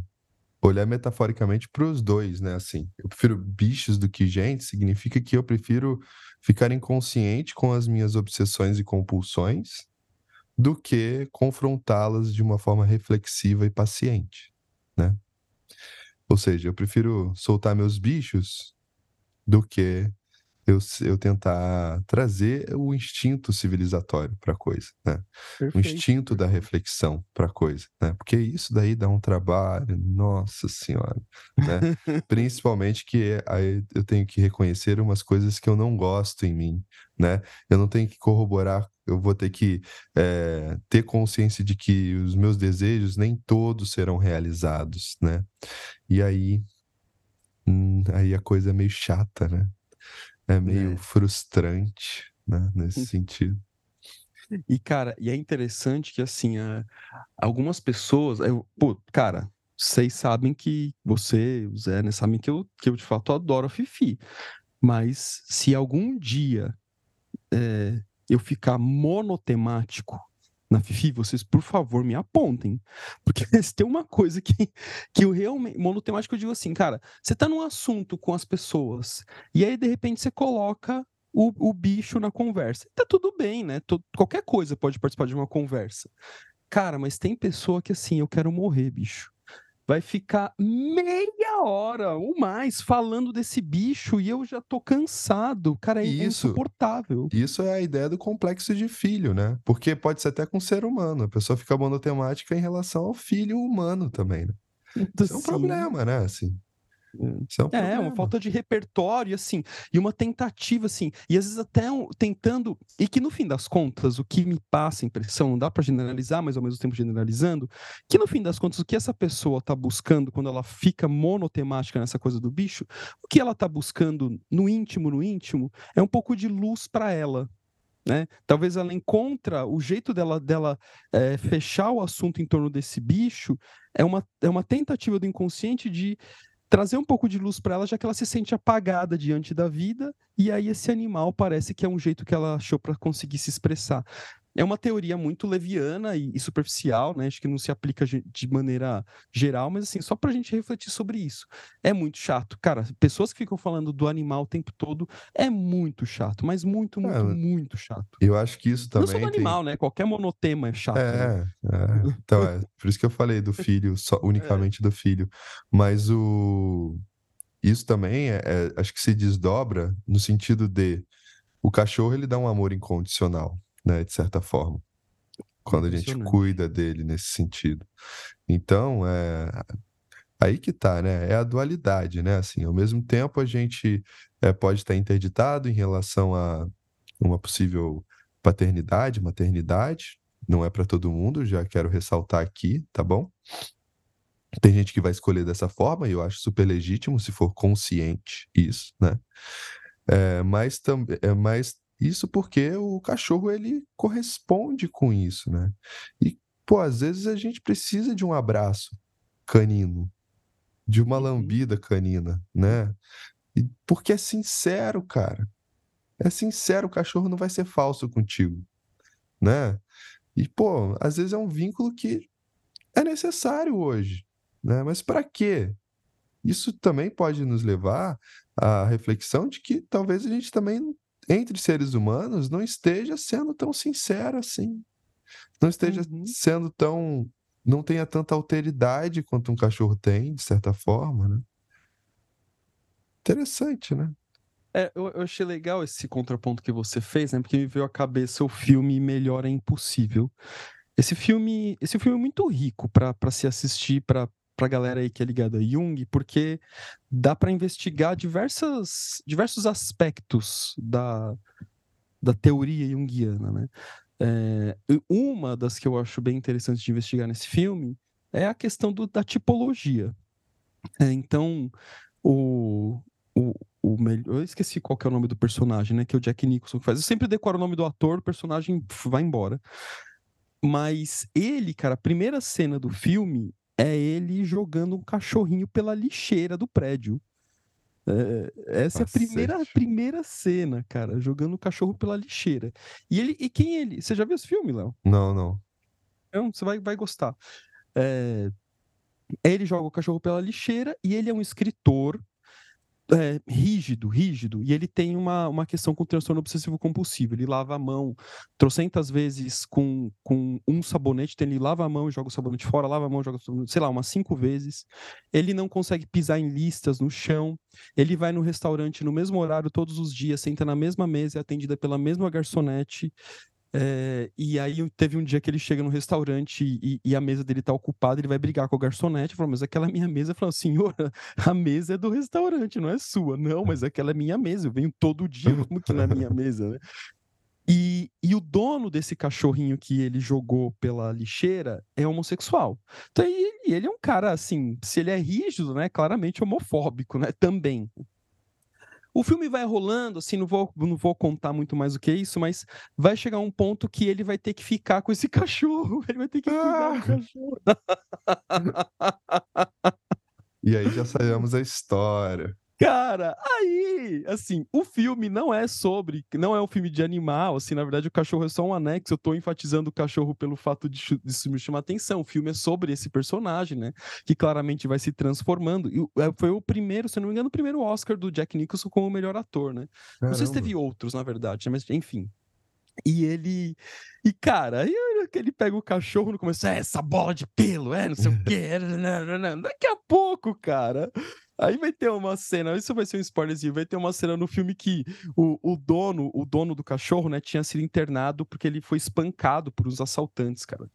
A: olhar metaforicamente para os dois, né? Assim, eu prefiro bichos do que gente, significa que eu prefiro ficar inconsciente com as minhas obsessões e compulsões do que confrontá-las de uma forma reflexiva e paciente, né? Ou seja, eu prefiro soltar meus bichos do que eu, eu tentar trazer o instinto civilizatório para a coisa, né? Perfeito. O instinto da reflexão para a coisa, né? Porque isso daí dá um trabalho, nossa senhora, né? Principalmente que aí eu tenho que reconhecer umas coisas que eu não gosto em mim, né? Eu não tenho que corroborar, eu vou ter que é, ter consciência de que os meus desejos nem todos serão realizados, né? E aí, hum, aí a coisa é meio chata, né? É meio é. frustrante, né, nesse sentido.
B: E, cara, e é interessante que, assim, algumas pessoas. Eu, pô, cara, vocês sabem que você, o Zé, né, sabem que eu, que eu de fato adoro a Fifi. Mas se algum dia é, eu ficar monotemático na Fifi, vocês, por favor, me apontem. Porque se tem uma coisa que, que eu realmente. Monotemático, eu digo assim, cara, você tá num assunto com as pessoas, e aí, de repente, você coloca o, o bicho na conversa. Tá tudo bem, né? Qualquer coisa pode participar de uma conversa. Cara, mas tem pessoa que assim, eu quero morrer, bicho vai ficar meia hora ou mais falando desse bicho e eu já tô cansado. Cara, é isso, insuportável.
A: Isso é a ideia do complexo de filho, né? Porque pode ser até com ser humano. A pessoa fica monotemática em relação ao filho humano também, né? Isso é um problema, né? Assim.
B: É, um é, uma falta de repertório, assim, e uma tentativa, assim, e às vezes até um, tentando, e que no fim das contas, o que me passa a impressão, não dá para generalizar, mas ao mesmo tempo generalizando, que no fim das contas, o que essa pessoa tá buscando quando ela fica monotemática nessa coisa do bicho, o que ela tá buscando no íntimo, no íntimo, é um pouco de luz para ela, né? Talvez ela encontra o jeito dela, dela é, fechar o assunto em torno desse bicho é uma, é uma tentativa do inconsciente de trazer um pouco de luz para ela, já que ela se sente apagada diante da vida, e aí esse animal parece que é um jeito que ela achou para conseguir se expressar. É uma teoria muito leviana e, e, superficial, né? Acho que não se aplica de maneira geral, mas assim, só pra gente refletir sobre isso. É muito chato. Cara, pessoas que ficam falando do animal o tempo todo é muito chato, mas muito, muito, é, muito chato.
A: Eu acho que isso também.
B: Não só do animal, tem... né? Qualquer monotema é chato.
A: É, né? é. Então, é. Por isso que eu falei do filho, só, unicamente é. do filho. Mas o isso também é, é, acho que se desdobra no sentido de o cachorro ele dá um amor incondicional, né, de certa forma, quando a gente cuida dele nesse sentido. Então, é aí que tá, né? É a dualidade, né? Assim, ao mesmo tempo a gente é, pode estar interditado em relação a uma possível paternidade, maternidade, não é para todo mundo, já quero ressaltar aqui, tá bom? Tem gente que vai escolher dessa forma, e eu acho super legítimo se for consciente isso, né? É, mas, é, mas isso porque o cachorro ele corresponde com isso, né? E, pô, às vezes a gente precisa de um abraço canino, de uma uhum. lambida canina, né? E, porque é sincero, cara. É sincero, o cachorro não vai ser falso contigo, né? E, pô, às vezes é um vínculo que é necessário hoje, né? Mas para quê? Isso também pode nos levar à reflexão de que talvez a gente também, entre seres humanos, não esteja sendo tão sincero assim. Não esteja uhum. sendo tão. não tenha tanta alteridade quanto um cachorro tem, de certa forma, né? Interessante, né?
B: É, eu, eu, achei legal esse contraponto que você fez, né? Porque me veio à cabeça o filme Melhor é Impossível. Esse filme, esse filme é muito rico para se assistir para para a galera aí que é ligada a Jung, porque dá para investigar diversas, diversos aspectos da, da teoria junguiana, né? É, uma das que eu acho bem interessante de investigar nesse filme é a questão do, da tipologia. É, então, o, o, o melhor. Eu esqueci qual é o nome do personagem, né? Que é o Jack Nicholson que faz. Eu sempre decoro o nome do ator, o personagem vai embora. Mas ele, cara, a primeira cena do filme é ele jogando um cachorrinho pela lixeira do prédio. É, essa Nossa, é a primeira, primeira cena, cara, jogando o cachorro pela lixeira. E ele e quem ele? Você já viu esse filme, Léo?
A: Não, não.
B: Então, você vai, vai gostar. É, ele joga o cachorro pela lixeira e ele é um escritor é, rígido, rígido, e ele tem uma, uma questão com transtorno obsessivo compulsivo. Ele lava a mão trocentas vezes com, com um sabonete, então ele lava a mão e joga o sabonete fora, lava a mão e joga o sabonete, sei lá, umas cinco vezes. Ele não consegue pisar em listas no chão. Ele vai no restaurante no mesmo horário todos os dias, senta na mesma mesa, é atendida pela mesma garçonete. É, e aí teve um dia que ele chega no restaurante e, e, a mesa dele tá ocupada, ele vai brigar com o garçonete, falou, mas aquela é minha mesa, falou, senhora, a mesa é do restaurante, não é sua. Não, mas aquela é minha mesa, eu venho todo dia, como que não é minha mesa, né? E, e o dono desse cachorrinho que ele jogou pela lixeira é homossexual. Então ele, ele é um cara, assim, se ele é rígido, né, claramente homofóbico, né, também. O filme vai rolando, assim, não vou, não vou contar muito mais do que isso, mas vai chegar um ponto que ele vai ter que ficar com esse cachorro. Ele vai ter que cuidar do ah!
A: cachorro. e aí já sabemos a história.
B: Cara, aí, assim, o filme não é sobre, não é um filme de animal, assim, na verdade o cachorro é só um anexo, eu tô enfatizando o cachorro pelo fato de, isso me chamar atenção. O filme é sobre esse personagem, né, que claramente vai se transformando. E é, foi o primeiro, se não me engano, o primeiro Oscar do Jack Nicholson como melhor ator, né? Caramba. Não sei se teve outros, na verdade, mas enfim. E ele. E, cara, aí ele pega o cachorro no começo, é essa bola de pelo, é, não sei o quê. Daqui a pouco, cara. Aí vai ter uma cena, isso vai ser um spoilerzinho, vai ter uma cena no filme que o, o dono, o dono do cachorro, né, tinha sido internado porque ele foi espancado por uns assaltantes, cara.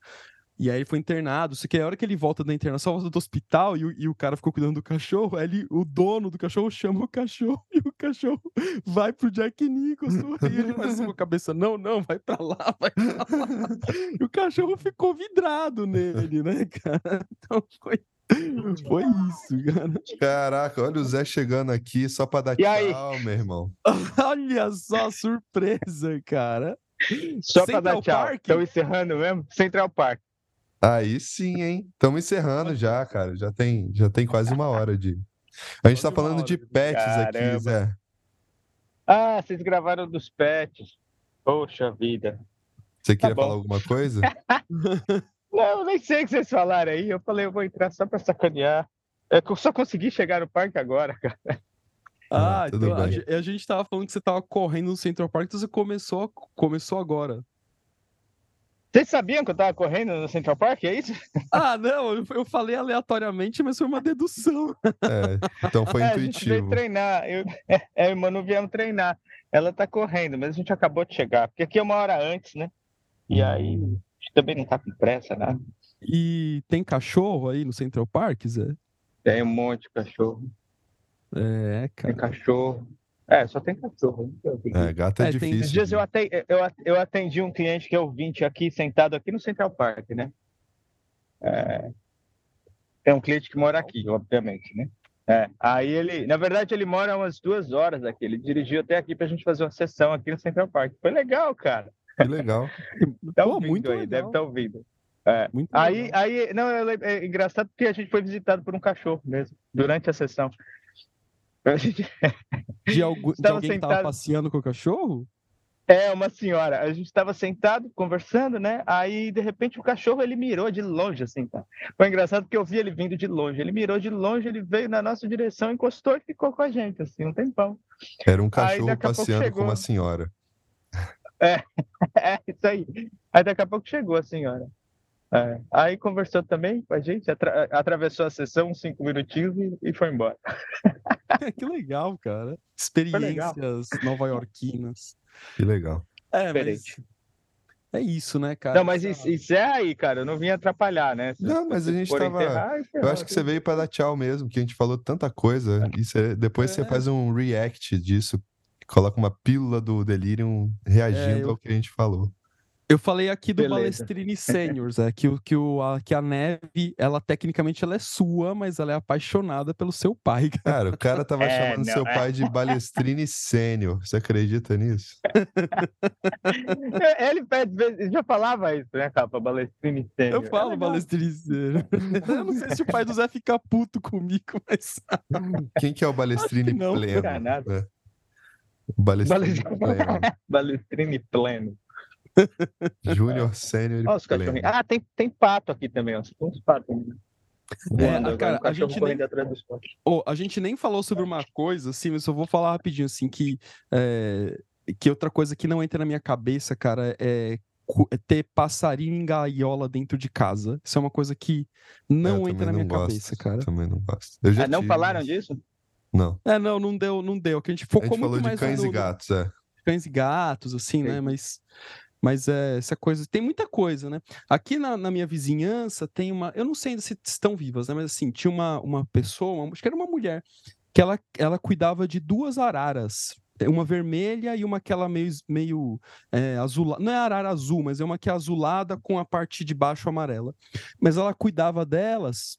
B: E aí ele foi internado, só que a hora que ele volta da internação, volta do hospital e o, e o cara ficou cuidando do cachorro, aí ele, o dono do cachorro chama o cachorro e o cachorro vai pro Jack Nicholson e ele faz assim com a cabeça, não, não, vai pra lá, vai pra lá. E o cachorro ficou vidrado nele, né, cara? Então foi foi isso, cara.
A: Caraca, olha o Zé chegando aqui só pra dar e tchau, aí? meu irmão.
B: olha só a surpresa, cara.
C: Só Central pra dar tchau. Estão encerrando mesmo? Central Park.
A: Aí sim, hein? Estamos encerrando já, cara. Já tem, já tem quase uma hora de. A gente tá falando de pets Caramba. aqui, Zé.
C: Ah, vocês gravaram dos pets. Poxa vida.
A: Você queria tá falar alguma coisa?
C: Não, eu nem sei o que vocês falaram aí. Eu falei, eu vou entrar só pra sacanear. É que eu só consegui chegar no parque agora, cara.
B: Ah, ah então a, a, gente tava falando que você tava correndo no Central Park, então você começou, começou agora.
C: Vocês sabiam que eu tava correndo no Central Park, é isso?
B: Ah, não, eu falei aleatoriamente, mas foi uma dedução.
A: É, então foi
C: é, A gente veio
A: intuitivo.
C: treinar. Eu, é, eu e o Manu viemos treinar. Ela tá correndo, mas a gente acabou de chegar. Porque aqui é uma hora antes, né? E aí, a gente também não tá com pressa, nada.
B: E tem cachorro aí no Central Park, Zé?
C: Tem um monte de cachorro.
B: É,
C: Tem
B: cara.
C: cachorro. É, só tem cachorro. tem
A: É, gato é,
B: É, tem-
A: difícil.
C: Esses dias eu atendi, eu, eu atendi um cliente que é ouvinte aqui, sentado aqui no Central Park, né? É, é um cliente que mora aqui, obviamente, né? É, aí ele, na verdade, ele mora umas duas horas aqui. Ele dirigiu até aqui pra gente fazer uma sessão aqui no Central Park. Foi legal, cara.
A: Que legal.
C: Tá
B: Pô, muito
C: aí,
B: legal.
C: deve estar ouvindo. É.
B: Muito
C: Aí,
B: legal.
C: aí, não, é, engraçado porque a gente foi visitado por um cachorro mesmo, durante a sessão.
B: De, algu- de
C: Estava
B: alguém que tava
C: sentado-
B: passeando com o cachorro?
C: É, uma senhora. A gente estava sentado, conversando, né? Aí, de repente, o cachorro, ele mirou de longe, assim, tá? Foi engraçado porque eu vi ele vindo de longe. Ele mirou de longe, ele veio na nossa direção, encostou e ficou com a gente, assim, um tempão.
A: Era um
C: Aí,
A: cachorro
C: daqui a pouco
A: passeando com uma senhora.
C: É, isso aí. Aí, daqui a pouco chegou a senhora. É. Aí, conversou também com a gente, atra- atravessou a sessão, uns cinco minutinhos e, e foi embora.
B: que legal, cara. Experiências nova-iorquinas.
A: Que legal.
B: É, mas é isso, né, cara?
C: Não, mas isso, isso é aí, cara. Eu não vim atrapalhar, né? Se
A: Não, mas a gente tava-
C: enterrar, aí
A: Eu acho que você veio para dar tchau mesmo, que a gente falou tanta coisa. E você- depois você
B: É.
A: faz um react disso. Coloca uma pílula do Delirium reagindo
B: É, eu-
A: ao que a gente falou.
B: Eu falei aqui do
C: Beleza.
B: Balestrini Seniors, é, que, o- que, o, a, que a neve, ela tecnicamente ela é sua, mas ela é apaixonada pelo seu pai. cara.
A: Cara, o cara tava
C: É,
A: chamando
C: não,
A: seu
C: é.
A: pai de Balestrini Sênior. Você acredita nisso?
C: É, Ele já falava isso, né, capa? Balestrini Sênior.
B: Eu falo
C: É.
B: Balestrini Senior. Eu não sei se o pai do Zé fica puto comigo, mas.
A: Quem que é o Balestrini
B: não,
A: Pleno?
C: cara, nada.
A: né? O Balestrini
C: Balestrini-
A: Pleno.
C: Balestrini pleno.
A: Júnior, Sênior e Pleno.
C: Ah, tem, tem pato aqui também, ó. Tem uns patos.
B: É, cara,
C: um
B: a gente nem-
C: atrás dos patos.
B: Ô, a gente nem falou sobre uma coisa, assim, mas eu vou falar rapidinho, assim, que, é, que outra coisa que não entra na minha cabeça, cara, é, é ter passarinho em gaiola dentro de casa. Isso é uma coisa que não
A: Eu
B: entra na minha
A: não gosto,
B: cabeça, cara.
A: Também não gosto. Eu já
C: Ah, não
A: tive,
C: falaram
A: mas-
C: disso?
A: Não.
B: É, não, não deu, não deu. Que a gente
A: A
B: focou
A: gente
B: muito
A: falou de
B: mais
A: cães
B: no-
A: e gatos, é.
B: cães e gatos, assim, né?
C: Sim.
B: Mas, mas é, essa coisa. Tem muita coisa, né? Aqui na, na minha vizinhança tem uma. Eu não sei ainda se estão vivas, né? Mas assim, tinha uma, uma pessoa, uma- acho que era uma mulher, que ela, ela cuidava de duas araras. Uma vermelha e uma aquela meio, meio é, azulada. Não é arara azul, mas é uma que é azulada com a parte de baixo amarela. Mas ela cuidava delas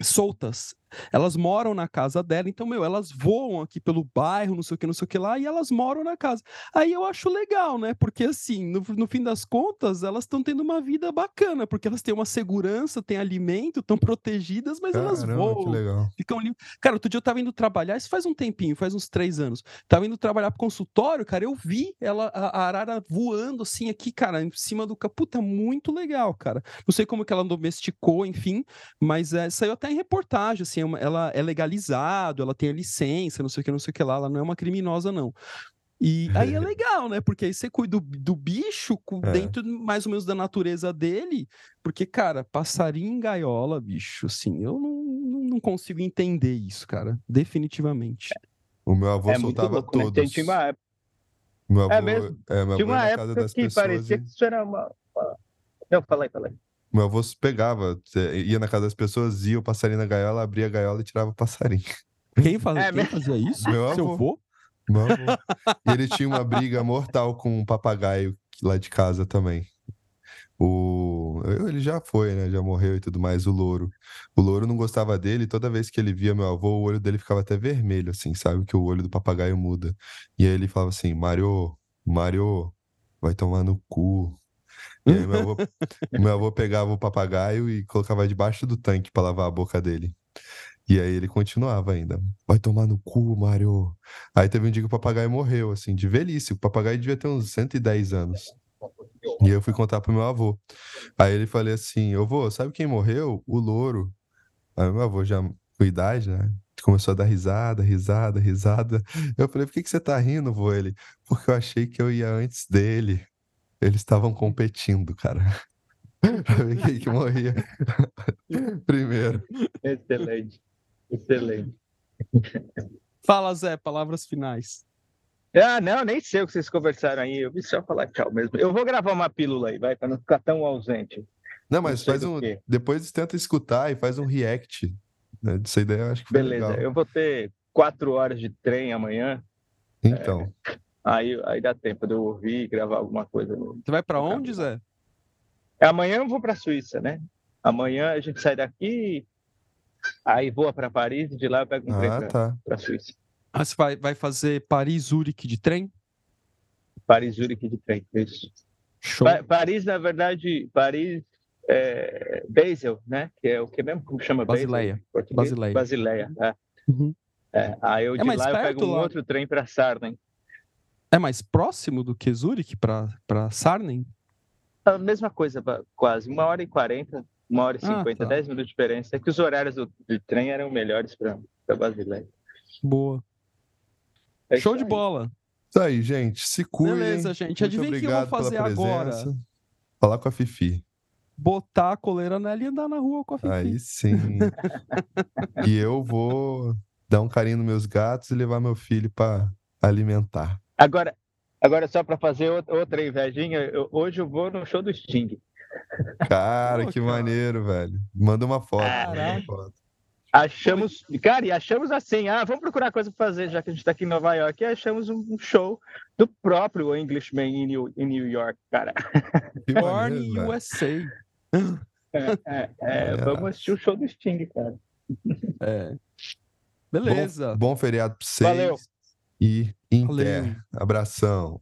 B: soltas. Elas moram na casa dela, então, meu, elas voam aqui pelo bairro, não sei o que, não sei o que lá, e elas moram na casa. Aí eu acho legal, né? Porque, assim, no, no fim das contas, elas estão tendo uma vida bacana, porque elas têm uma segurança, têm alimento, estão protegidas, mas elas
A: Caramba, que
B: voam,
A: legal.
B: ficam livres. Cara, outro dia eu tava indo trabalhar, isso faz um tempinho, faz uns três anos. Tava indo trabalhar pro consultório, cara, eu vi ela, a, a arara voando assim aqui, cara, em cima do. ca- Puta, muito legal, cara. Não sei como que ela domesticou, enfim, mas é, saiu até em reportagem, assim, é uma- ela é legalizado, ela tem a licença, não sei o que, não sei o que lá, ela não é uma criminosa, não. E aí é legal, né? Porque aí você cuida do, do bicho
A: É.
B: dentro mais ou menos da natureza dele. Porque, cara, passarinho em gaiola, bicho, assim, eu não, não, consigo entender isso, cara. Definitivamente.
A: O meu avô
C: É
A: soltava
C: louco, né?
A: todos.
C: Tem- Tinha uma época,
A: Meu avô,
C: É mesmo?
A: É, meu
C: tinha
A: avô
C: uma época que
A: pessoas
C: parecia
A: e-
C: que isso era uma... uma- Não, fala aí, fala aí.
A: Meu avô pegava, ia na casa das pessoas, ia o passarinho na gaiola, abria a gaiola e tirava o passarinho.
B: Quem, faz,
C: É
B: quem
C: mesmo?
B: fazia isso?
A: Meu
B: Seu
A: avô.
B: avô?
A: Meu avô. e ele tinha uma briga mortal com um papagaio lá de casa também. O... Ele já foi, né? Já morreu e tudo mais, o louro. O louro não gostava dele, e toda vez que ele via meu avô, o olho dele ficava até vermelho, assim, sabe? Que o olho do papagaio muda. E aí ele falava assim: Mário, Mário, vai tomar no cu. E aí meu avô, meu avô pegava o papagaio e colocava debaixo do tanque pra lavar a boca dele. E aí ele continuava ainda. Vai tomar no cu, Mário. Aí teve um dia que o papagaio morreu, assim, de velhice. O papagaio devia ter uns 110 anos. E eu fui contar pro meu avô. Aí ele falei assim: Eu vou, sabe quem morreu? O louro. Aí meu avô já com idade, né? Começou a dar risada, risada, risada. Eu falei: Por que, que você tá rindo, vô? Ele, porque eu achei que eu ia antes dele. Eles estavam competindo, cara. pra ver quem que morria primeiro.
C: Excelente. Excelente.
B: Fala, Zé, palavras finais.
C: Ah, não, nem sei o que vocês conversaram aí. Eu vi só falar tchau mesmo. Eu vou gravar uma pílula aí, vai, para não ficar tão ausente.
A: Não, mas faz um.
C: quê.
A: Depois tenta escutar e faz um react. Né? Dessa ideia eu acho que foi
C: Beleza,
A: legal.
C: eu vou ter quatro horas de trem amanhã.
A: Então,
C: Aí, aí dá tempo de eu ouvir e gravar alguma coisa. no-
B: Você vai pra
C: Tá
B: onde. Zé?
C: Amanhã eu vou para a Suíça, né? Amanhã a gente sai daqui, aí voa para Paris e de lá eu pego um trem
A: ah,
C: para
A: tá.
C: a Suíça.
B: Ah, você vai, vai fazer Paris-Zurique de trem?
C: Paris, Zurique de trem, isso.
B: Show.
C: Pa- Paris, na verdade, Paris, é, Basel, né? Que é o que mesmo? Como chama Basel?
B: Basileia. Basileia.
C: Basileia, é.
B: Uhum.
C: É, Aí eu
B: É
C: de
B: mais
C: lá eu pego um
B: lá?
C: outro trem para Sarnen.
B: É mais próximo do que Zurique pra, pra Sarnen?
C: A mesma coisa, quase. Uma hora e quarenta, uma hora e
B: Ah,
C: cinquenta,
B: tá.
C: dez minutos de diferença. É que os horários do, de trem eram melhores para Basileia.
B: Boa.
C: É
B: Show de
C: aí.
B: bola.
A: Isso aí, gente. Se cuidem.
B: Beleza, gente.
A: Muito
B: Adivinha o que eu vou fazer agora?
A: Falar com a Fifi.
B: Botar a coleira nela e andar na rua com a Fifi.
A: Aí sim. e eu vou dar um carinho nos meus gatos e levar meu filho para alimentar.
C: Agora, agora só para fazer outra- invejinha, eu- hoje eu vou no show do Sting.
A: Cara, que maneiro, velho. Manda uma foto. manda uma foto.
C: Achamos, cara, e achamos assim, ah, vamos procurar coisa para fazer, já que a gente está aqui em Nova York, e achamos um show do próprio Englishman em New, em New York, cara.
B: Born
A: velho.
B: USA.
C: É, é, é,
A: É.
C: vamos assistir o show do Sting, cara.
B: É. Beleza.
A: Bom, bom feriado pra vocês.
C: Valeu.
A: E em
B: Valeu.
A: Abração.